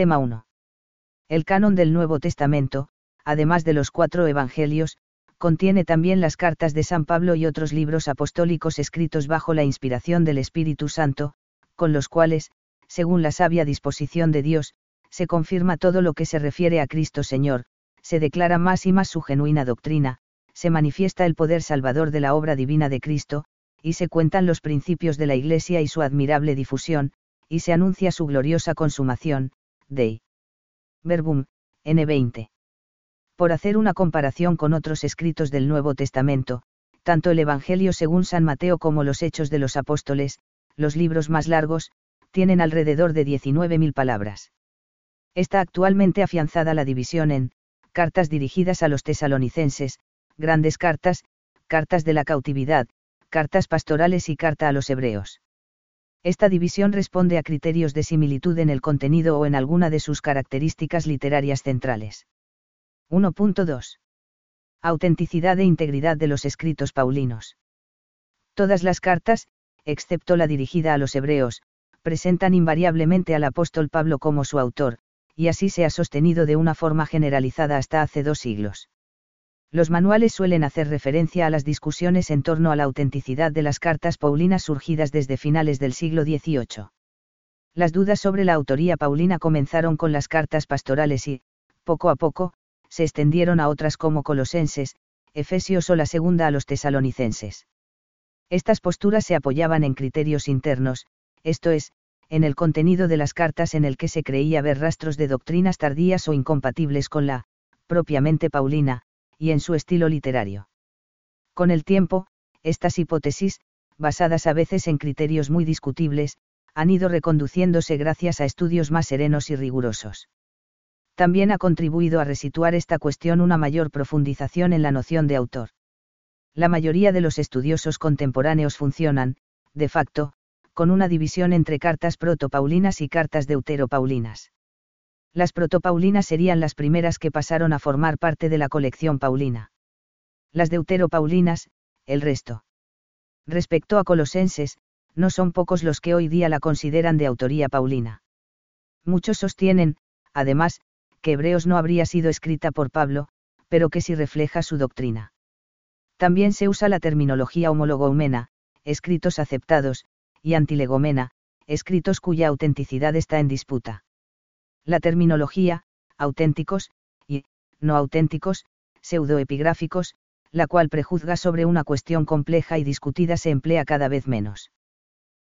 Tema 1. El canon del Nuevo Testamento, además de los cuatro Evangelios, contiene también las cartas de San Pablo y otros libros apostólicos escritos bajo la inspiración del Espíritu Santo, con los cuales, según la sabia disposición de Dios, se confirma todo lo que se refiere a Cristo Señor, se declara más y más su genuina doctrina, se manifiesta el poder salvador de la obra divina de Cristo, y se cuentan los principios de la Iglesia y su admirable difusión, y se anuncia su gloriosa consumación, Dei. Verbum, N20. Por hacer una comparación con otros escritos del Nuevo Testamento, tanto el Evangelio según San Mateo como los Hechos de los Apóstoles, los libros más largos, tienen alrededor de 19.000 palabras. Está actualmente afianzada la división en, cartas dirigidas a los tesalonicenses, grandes cartas, cartas de la cautividad, cartas pastorales y carta a los hebreos. Esta división responde a criterios de similitud en el contenido o en alguna de sus características literarias centrales. 1.2. Autenticidad e integridad de los escritos paulinos. Todas las cartas, excepto la dirigida a los hebreos, presentan invariablemente al apóstol Pablo como su autor, y así se ha sostenido de una forma generalizada hasta hace dos siglos. Los manuales suelen hacer referencia a las discusiones en torno a la autenticidad de las cartas paulinas surgidas desde finales del siglo XVIII. Las dudas sobre la autoría paulina comenzaron con las cartas pastorales y, poco a poco, se extendieron a otras como Colosenses, Efesios o la segunda a los tesalonicenses. Estas posturas se apoyaban en criterios internos, esto es, en el contenido de las cartas en el que se creía ver rastros de doctrinas tardías o incompatibles con la, propiamente Paulina, y en su estilo literario. Con el tiempo, estas hipótesis, basadas a veces en criterios muy discutibles, han ido reconduciéndose gracias a estudios más serenos y rigurosos. También ha contribuido a resituar esta cuestión una mayor profundización en la noción de autor. La mayoría de los estudiosos contemporáneos funcionan, de facto, con una división entre cartas protopaulinas y cartas deuteropaulinas. Las protopaulinas serían las primeras que pasaron a formar parte de la colección paulina. Las deuteropaulinas, el resto. Respecto a Colosenses, no son pocos los que hoy día la consideran de autoría paulina. Muchos sostienen, además, que Hebreos no habría sido escrita por Pablo, pero que sí refleja su doctrina. También se usa la terminología homologomena, escritos aceptados, y antilegomena, escritos cuya autenticidad está en disputa. La terminología, auténticos, y, no auténticos, pseudoepigráficos, la cual prejuzga sobre una cuestión compleja y discutida se emplea cada vez menos.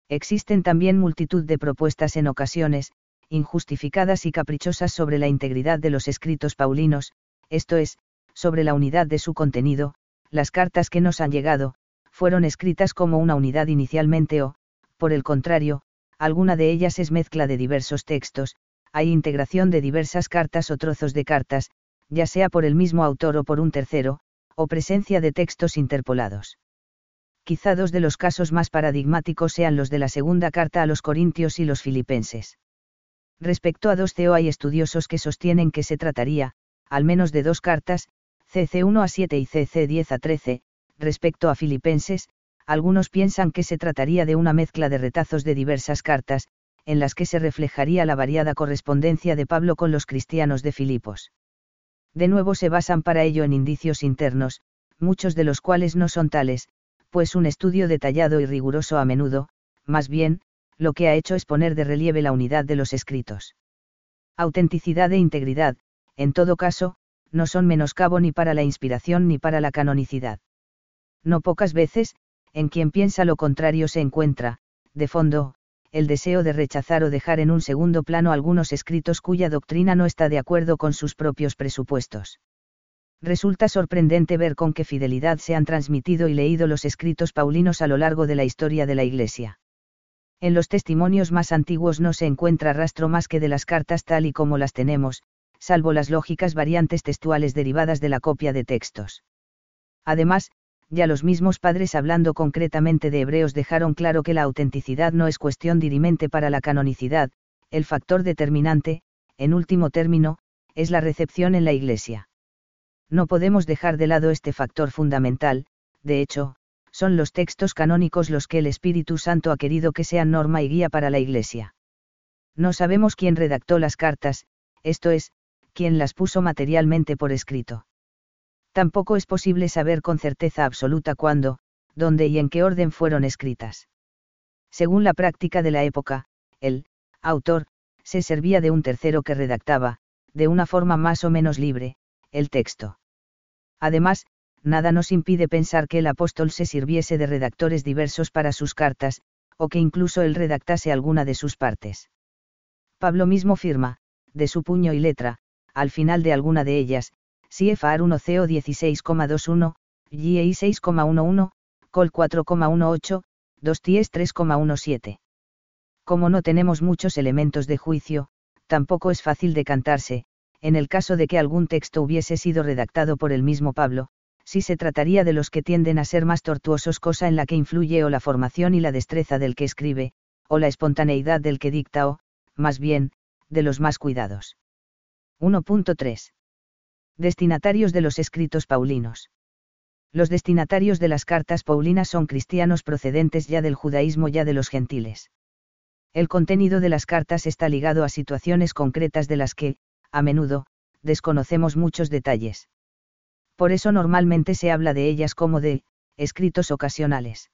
Existen también multitud de propuestas en ocasiones, injustificadas y caprichosas sobre la integridad de los escritos paulinos, esto es, sobre la unidad de su contenido, las cartas que nos han llegado, fueron escritas como una unidad inicialmente o, por el contrario, alguna de ellas es mezcla de diversos textos, hay integración de diversas cartas o trozos de cartas, ya sea por el mismo autor o por un tercero, o presencia de textos interpolados. Quizá dos de los casos más paradigmáticos sean los de la segunda carta a los Corintios y los Filipenses. Respecto a dos CO hay estudiosos que sostienen que se trataría, al menos de dos cartas, CC 1 a 7 y CC 10 a 13, respecto a Filipenses, algunos piensan que se trataría de una mezcla de retazos de diversas cartas, en las que se reflejaría la variada correspondencia de Pablo con los cristianos de Filipos. De nuevo se basan para ello en indicios internos, muchos de los cuales no son tales, pues un estudio detallado y riguroso a menudo, más bien, lo que ha hecho es poner de relieve la unidad de los escritos. Autenticidad e integridad, en todo caso, no son menoscabo ni para la inspiración ni para la canonicidad. No pocas veces, en quien piensa lo contrario se encuentra, de fondo, el deseo de rechazar o dejar en un segundo plano algunos escritos cuya doctrina no está de acuerdo con sus propios presupuestos. Resulta sorprendente ver con qué fidelidad se han transmitido y leído los escritos paulinos a lo largo de la historia de la Iglesia. En los testimonios más antiguos no se encuentra rastro más que de las cartas tal y como las tenemos, salvo las lógicas variantes textuales derivadas de la copia de textos. Además, ya los mismos padres hablando concretamente de hebreos dejaron claro que la autenticidad no es cuestión dirimente para la canonicidad, el factor determinante, en último término, es la recepción en la Iglesia. No podemos dejar de lado este factor fundamental, de hecho, son los textos canónicos los que el Espíritu Santo ha querido que sean norma y guía para la Iglesia. No sabemos quién redactó las cartas, esto es, quién las puso materialmente por escrito. Tampoco es posible saber con certeza absoluta cuándo, dónde y en qué orden fueron escritas. Según la práctica de la época, el autor se servía de un tercero que redactaba, de una forma más o menos libre, el texto. Además, nada nos impide pensar que el apóstol se sirviese de redactores diversos para sus cartas, o que incluso él redactase alguna de sus partes. Pablo mismo firma, de su puño y letra, al final de alguna de ellas, CFR 1 CO 16,21, GEI 6,11, Col 4,18, 2 TIES 3,17. Como no tenemos muchos elementos de juicio, tampoco es fácil decantarse, en el caso de que algún texto hubiese sido redactado por el mismo Pablo, si se trataría de los que tienden a ser más tortuosos, cosa en la que influye o la formación y la destreza del que escribe, o la espontaneidad del que dicta o, más bien, de los más cuidados. 1.3. Destinatarios de los escritos paulinos. Los destinatarios de las cartas paulinas son cristianos procedentes ya del judaísmo ya de los gentiles. El contenido de las cartas está ligado a situaciones concretas de las que, a menudo, desconocemos muchos detalles. Por eso normalmente se habla de ellas como de, escritos ocasionales.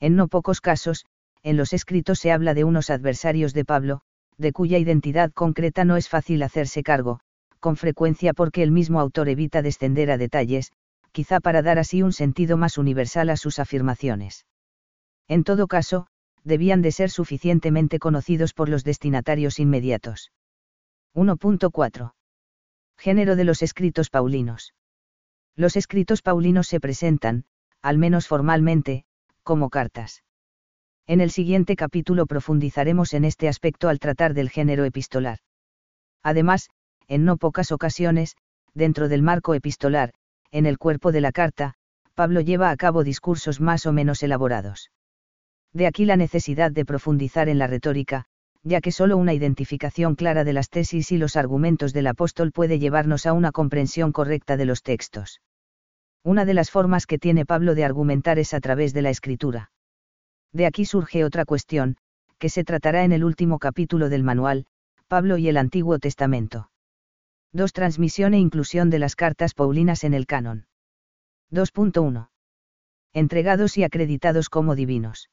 En no pocos casos, en los escritos se habla de unos adversarios de Pablo, de cuya identidad concreta no es fácil hacerse cargo, con frecuencia porque el mismo autor evita descender a detalles, quizá para dar así un sentido más universal a sus afirmaciones. En todo caso, debían de ser suficientemente conocidos por los destinatarios inmediatos. 1.4. Género de los escritos paulinos. Los escritos paulinos se presentan, al menos formalmente, como cartas. En el siguiente capítulo profundizaremos en este aspecto al tratar del género epistolar. Además, en no pocas ocasiones, dentro del marco epistolar, en el cuerpo de la carta, Pablo lleva a cabo discursos más o menos elaborados. De aquí la necesidad de profundizar en la retórica, ya que solo una identificación clara de las tesis y los argumentos del apóstol puede llevarnos a una comprensión correcta de los textos. Una de las formas que tiene Pablo de argumentar es a través de la escritura. De aquí surge otra cuestión, que se tratará en el último capítulo del manual, Pablo y el Antiguo Testamento. 2. Transmisión e inclusión de las cartas paulinas en el canon. 2.1. Entregados y acreditados como divinos.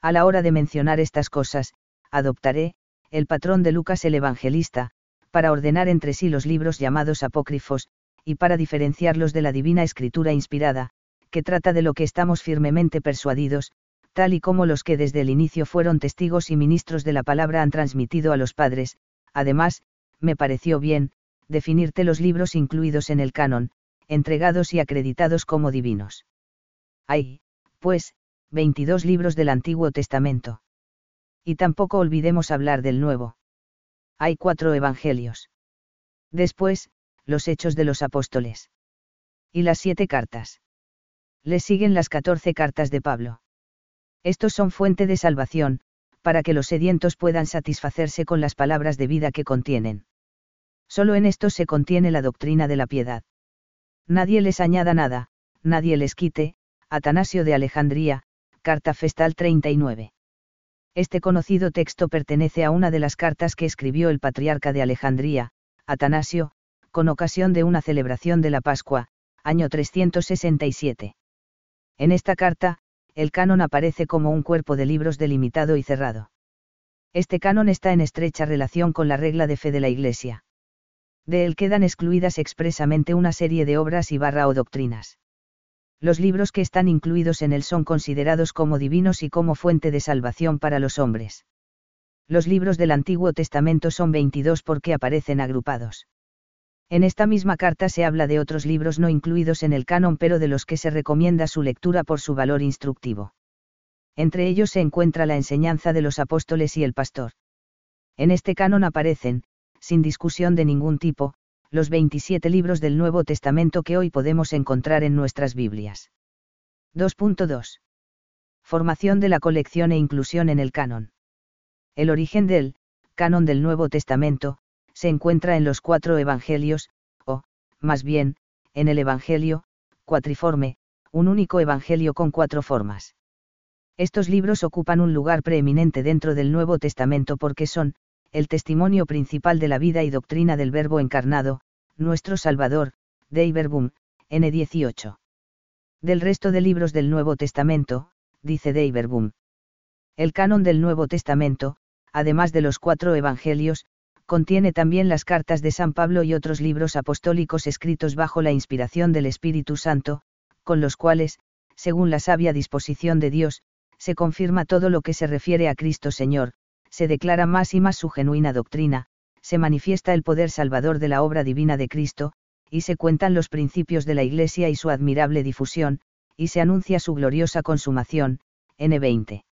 A la hora de mencionar estas cosas, adoptaré, el patrón de Lucas el Evangelista, para ordenar entre sí los libros llamados apócrifos, y para diferenciarlos de la divina escritura inspirada, que trata de lo que estamos firmemente persuadidos, tal y como los que desde el inicio fueron testigos y ministros de la palabra han transmitido a los padres, además, me pareció bien, definirte los libros incluidos en el canon, entregados y acreditados como divinos. Hay, pues, 22 libros del Antiguo Testamento. Y tampoco olvidemos hablar del Nuevo. Hay cuatro evangelios. Después, los hechos de los apóstoles. Y las siete cartas. Le siguen las catorce cartas de Pablo. Estos son fuente de salvación, para que los sedientos puedan satisfacerse con las palabras de vida que contienen. Solo en estos se contiene la doctrina de la piedad. Nadie les añada nada, nadie les quite, Atanasio de Alejandría, Carta Festal 39. Este conocido texto pertenece a una de las cartas que escribió el patriarca de Alejandría, Atanasio, con ocasión de una celebración de la Pascua, año 367. En esta carta, el canon aparece como un cuerpo de libros delimitado y cerrado. Este canon está en estrecha relación con la regla de fe de la Iglesia. De él quedan excluidas expresamente una serie de obras y barra o doctrinas los libros que están incluidos en él son considerados como divinos y como fuente de salvación para los hombres. Los libros del Antiguo Testamento son 22 porque aparecen agrupados. En esta misma carta se habla de otros libros no incluidos en el canon pero de los que se recomienda su lectura por su valor instructivo. Entre ellos se encuentra la enseñanza de los apóstoles y el pastor. En este canon aparecen, sin discusión de ningún tipo, los 27 libros del Nuevo Testamento que hoy podemos encontrar en nuestras Biblias. 2.2. Formación de la colección e inclusión en el canon. El origen del canon del Nuevo Testamento se encuentra en los cuatro evangelios, o, más bien, en el Evangelio, cuatriforme, un único evangelio con cuatro formas. Estos libros ocupan un lugar preeminente dentro del Nuevo Testamento porque son, el testimonio principal de la vida y doctrina del Verbo encarnado, nuestro Salvador, de N 18. Del resto de libros del Nuevo Testamento, dice de El canon del Nuevo Testamento, además de los cuatro evangelios, contiene también las cartas de San Pablo y otros libros apostólicos escritos bajo la inspiración del Espíritu Santo, con los cuales, según la sabia disposición de Dios, se confirma todo lo que se refiere a Cristo Señor, se declara más y más su genuina doctrina, se manifiesta el poder salvador de la obra divina de Cristo, y se cuentan los principios de la Iglesia y su admirable difusión, y se anuncia su gloriosa consumación, N20.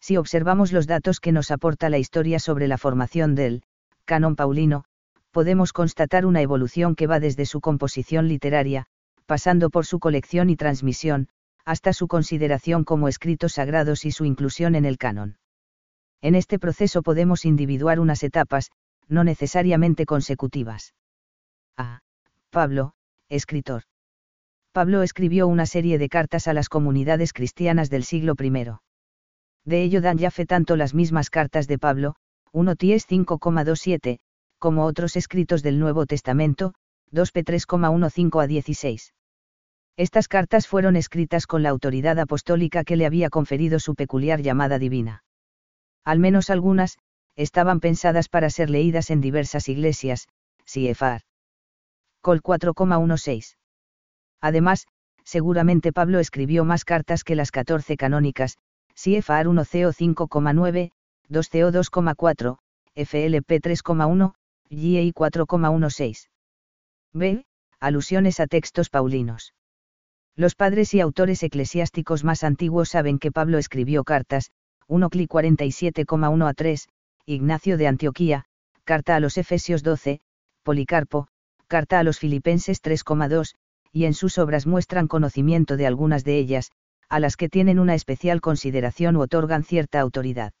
Si observamos los datos que nos aporta la historia sobre la formación del canon paulino, podemos constatar una evolución que va desde su composición literaria, pasando por su colección y transmisión, hasta su consideración como escritos sagrados y su inclusión en el canon. En este proceso podemos individuar unas etapas, no necesariamente consecutivas. A. Pablo, escritor. Pablo escribió una serie de cartas a las comunidades cristianas del siglo I. De ello dan ya fe tanto las mismas cartas de Pablo, 1 Ties 5,27, como otros escritos del Nuevo Testamento, 2 P 3,15 a 16. Estas cartas fueron escritas con la autoridad apostólica que le había conferido su peculiar llamada divina. Al menos algunas, estaban pensadas para ser leídas en diversas iglesias, CFR. Col 4,16. Además, seguramente Pablo escribió más cartas que las 14 canónicas, CFR 1 CO 5,9, 2 CO 2,4, FLP 3,1, GEI 4,16. B. Alusiones a textos paulinos. Los padres y autores eclesiásticos más antiguos saben que Pablo escribió cartas, 1 Cli 47,1 a 3, Ignacio de Antioquía, carta a los Efesios 12, Policarpo, carta a los Filipenses 3,2, y en sus obras muestran conocimiento de algunas de ellas, a las que tienen una especial consideración u otorgan cierta autoridad.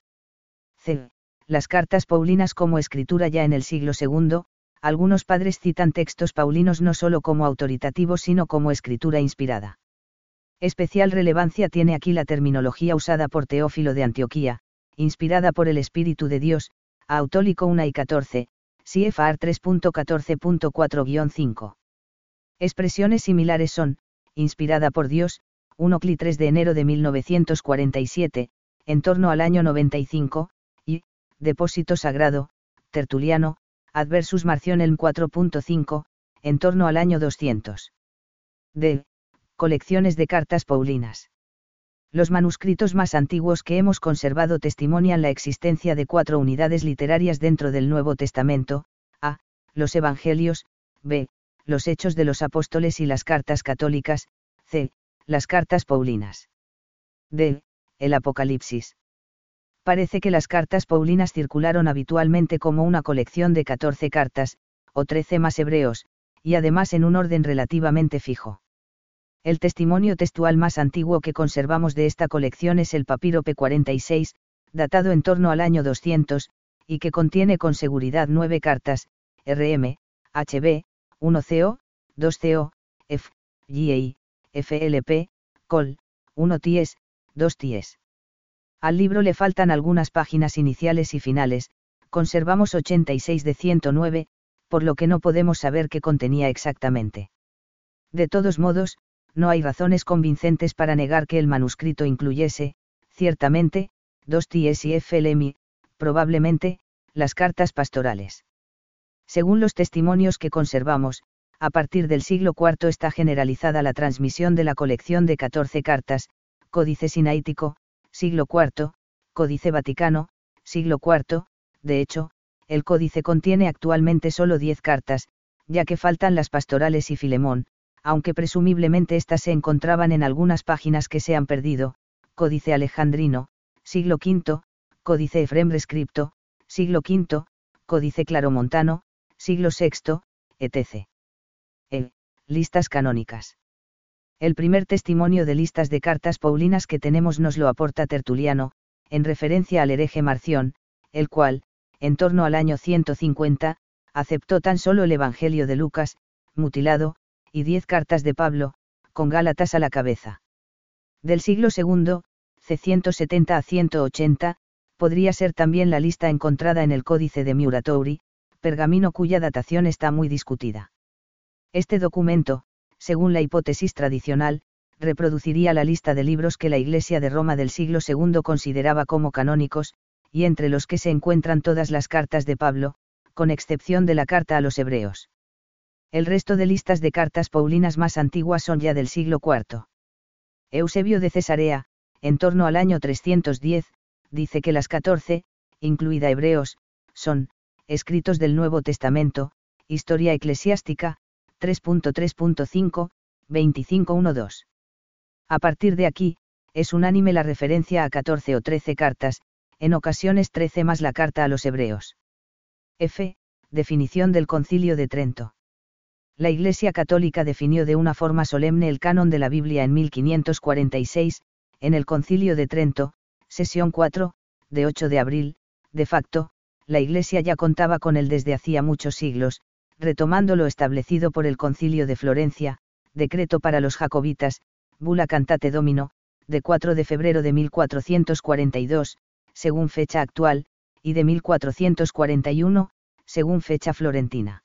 C. Las cartas paulinas como escritura ya en el siglo II, algunos padres citan textos paulinos no solo como autoritativos sino como escritura inspirada. Especial relevancia tiene aquí la terminología usada por Teófilo de Antioquía, inspirada por el Espíritu de Dios, Autólico 1 y 14, CFR 3.14.4-5. Expresiones similares son, inspirada por Dios, 1 Cli 3 de enero de 1947, en torno al año 95, y, depósito sagrado, Tertuliano, Adversus Marcionem 4.5, en torno al año 200. D. Colecciones de cartas paulinas. Los manuscritos más antiguos que hemos conservado testimonian la existencia de cuatro unidades literarias dentro del Nuevo Testamento, a. Los Evangelios, b. Los Hechos de los Apóstoles y las cartas católicas, c. Las cartas paulinas. d. El Apocalipsis parece que las cartas paulinas circularon habitualmente como una colección de 14 cartas, o 13 más hebreos, y además en un orden relativamente fijo. El testimonio textual más antiguo que conservamos de esta colección es el papiro P46, datado en torno al año 200, y que contiene con seguridad nueve cartas, RM, HB, 1CO, 2CO, F, GA, FLP, COL, 1 TIES, 2 TIES. Al libro le faltan algunas páginas iniciales y finales, conservamos 86 de 109, por lo que no podemos saber qué contenía exactamente. De todos modos, no hay razones convincentes para negar que el manuscrito incluyese, ciertamente, dos ties y FLMI, probablemente, las cartas pastorales. Según los testimonios que conservamos, a partir del siglo IV está generalizada la transmisión de la colección de 14 cartas, Códice Sinaítico, siglo IV, Códice Vaticano, siglo IV, de hecho, el códice contiene actualmente solo 10 cartas, ya que faltan las pastorales y Filemón, aunque presumiblemente éstas se encontraban en algunas páginas que se han perdido, Códice Alejandrino, siglo V, Códice Efrem Rescripto, siglo V, Códice Claromontano, siglo VI, etc. E. Listas canónicas. El primer testimonio de listas de cartas paulinas que tenemos nos lo aporta Tertuliano, en referencia al hereje Marción, el cual, en torno al año 150, aceptó tan solo el Evangelio de Lucas, mutilado, y diez cartas de Pablo, con Gálatas a la cabeza. Del siglo II, c. 170 a 180, podría ser también la lista encontrada en el Códice de Muratori, pergamino cuya datación está muy discutida. Este documento, según la hipótesis tradicional, reproduciría la lista de libros que la Iglesia de Roma del siglo II consideraba como canónicos, y entre los que se encuentran todas las cartas de Pablo, con excepción de la carta a los hebreos. El resto de listas de cartas paulinas más antiguas son ya del siglo IV. Eusebio de Cesarea, en torno al año 310, dice que las 14, incluida Hebreos, son, escritos del Nuevo Testamento, Historia Eclesiástica, 3.3.5, 25.1.2. A partir de aquí, es unánime la referencia a 14 o 13 cartas, en ocasiones 13 más la carta a los hebreos. F. Definición del Concilio de Trento. La Iglesia Católica definió de una forma solemne el canon de la Biblia en 1546, en el Concilio de Trento, sesión 4, de 8 de abril, de facto, la Iglesia ya contaba con él desde hacía muchos siglos, retomando lo establecido por el Concilio de Florencia, decreto para los jacobitas, bula cantate domino, de 4 de febrero de 1442, según fecha actual, y de 1441, según fecha florentina.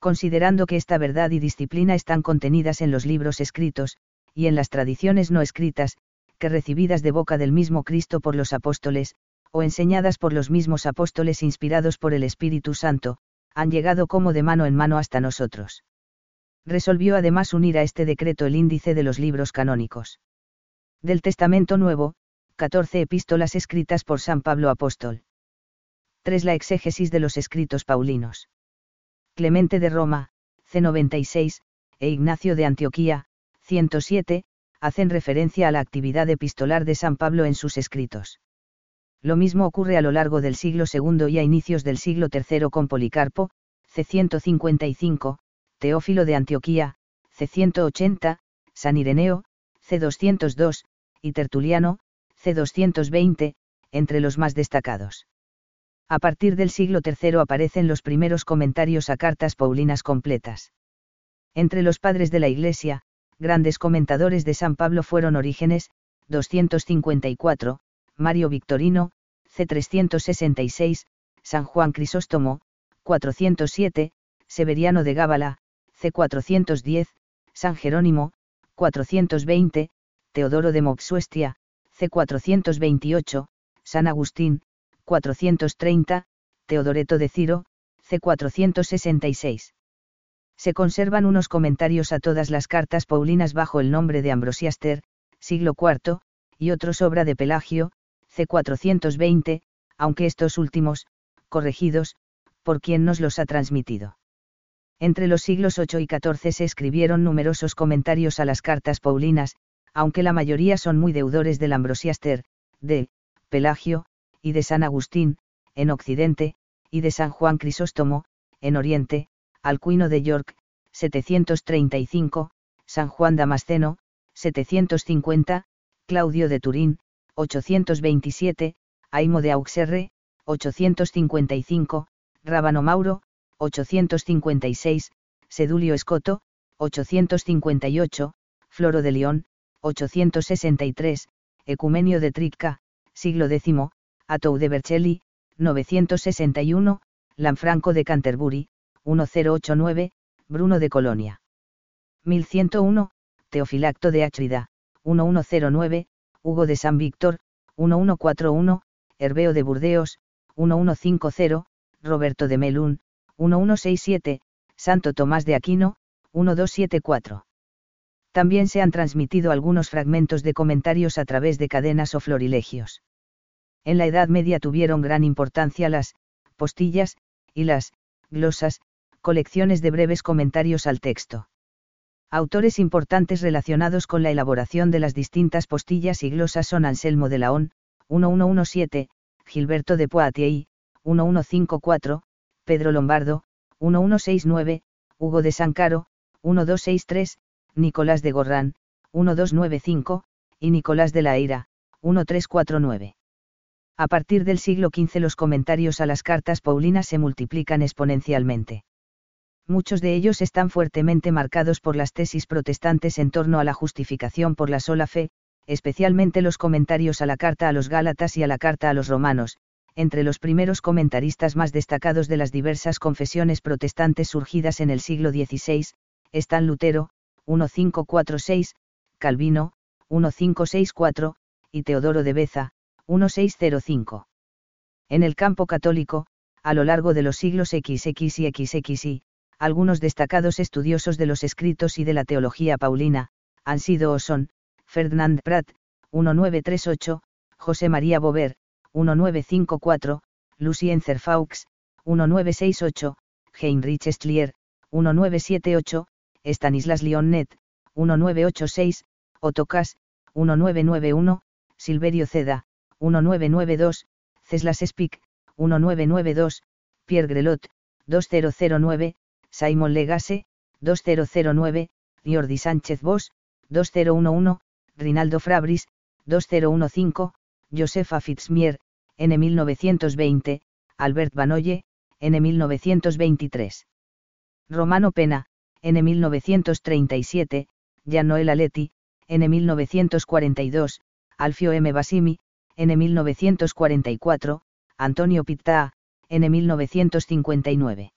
Considerando que esta verdad y disciplina están contenidas en los libros escritos, y en las tradiciones no escritas, que recibidas de boca del mismo Cristo por los apóstoles, o enseñadas por los mismos apóstoles inspirados por el Espíritu Santo, han llegado como de mano en mano hasta nosotros. Resolvió además unir a este decreto el índice de los libros canónicos. Del Testamento Nuevo, 14 epístolas escritas por San Pablo Apóstol. 3. La exégesis de los escritos paulinos. Clemente de Roma, C96, e Ignacio de Antioquía, 107, hacen referencia a la actividad epistolar de San Pablo en sus escritos. Lo mismo ocurre a lo largo del siglo II y a inicios del siglo III con Policarpo, C155, Teófilo de Antioquía, C180, San Ireneo, C202, y Tertuliano, C220, entre los más destacados. A partir del siglo III aparecen los primeros comentarios a cartas paulinas completas. Entre los padres de la Iglesia, grandes comentadores de San Pablo fueron Orígenes, 254, Mario Victorino, C366, San Juan Crisóstomo, 407, Severiano de Gábala, C410, San Jerónimo, 420, Teodoro de Mopsuestia, C428, San Agustín, 430, Teodoreto de Ciro, C466. Se conservan unos comentarios a todas las cartas paulinas bajo el nombre de Ambrosiaster, siglo IV, y otros obra de Pelagio, C420, aunque estos últimos, corregidos, por quien nos los ha transmitido. Entre los siglos VIII y XIV se escribieron numerosos comentarios a las cartas paulinas, aunque la mayoría son muy deudores del Ambrosiaster, de Pelagio, y de San Agustín, en Occidente, y de San Juan Crisóstomo, en Oriente, Alcuino de York, 735, San Juan Damasceno, 750, Claudio de Turín, 827, Aimo de Auxerre, 855, Rábano Mauro, 856, Sedulio Escoto, 858, Floro de León, 863, Ecumenio de Tricca, siglo X, Atou de Bercelli, 961, Lanfranco de Canterbury, 1089, Bruno de Colonia. 1101, Teofilacto de Achrida, 1109, Hugo de San Víctor, 1141, Herbeo de Burdeos, 1150, Roberto de Melún, 1167, Santo Tomás de Aquino, 1274. También se han transmitido algunos fragmentos de comentarios a través de cadenas o florilegios. En la Edad Media tuvieron gran importancia las postillas y las glosas, colecciones de breves comentarios al texto. Autores importantes relacionados con la elaboración de las distintas postillas y glosas son Anselmo de Laón, 1117, Gilberto de Poitiers, 1154, Pedro Lombardo, 1169, Hugo de Sancaro, 1263, Nicolás de Gorrán, 1295, y Nicolás de la Eira, 1349. A partir del siglo XV los comentarios a las cartas paulinas se multiplican exponencialmente. Muchos de ellos están fuertemente marcados por las tesis protestantes en torno a la justificación por la sola fe, especialmente los comentarios a la carta a los Gálatas y a la carta a los Romanos, entre los primeros comentaristas más destacados de las diversas confesiones protestantes surgidas en el siglo XVI, están Lutero, 1546, Calvino, 1564, y Teodoro de Beza, 1605. En el campo católico, a lo largo de los siglos XX y XXI, algunos destacados estudiosos de los escritos y de la teología paulina, han sido o son, Ferdinand Pratt, 1938, José María Bover, 1954, Lucien Cerfaux, 1968, Heinrich Stlier, 1978, Stanislas Lionnet, 1986, Otto 1991, Silverio Ceda, 1992, Ceslas Spick, 1992, Pierre Grelot, 2009, Simon Legase, 2009, Jordi Sánchez Bosch, 2011, Rinaldo Frabris, 2015, Josefa Fitzmier, N 1920, Albert Banoye, N 1923. Romano Pena, N 1937, Noel Aletti, N 1942, Alfio M. Basimi, N 1944, Antonio Pittá, N 1959.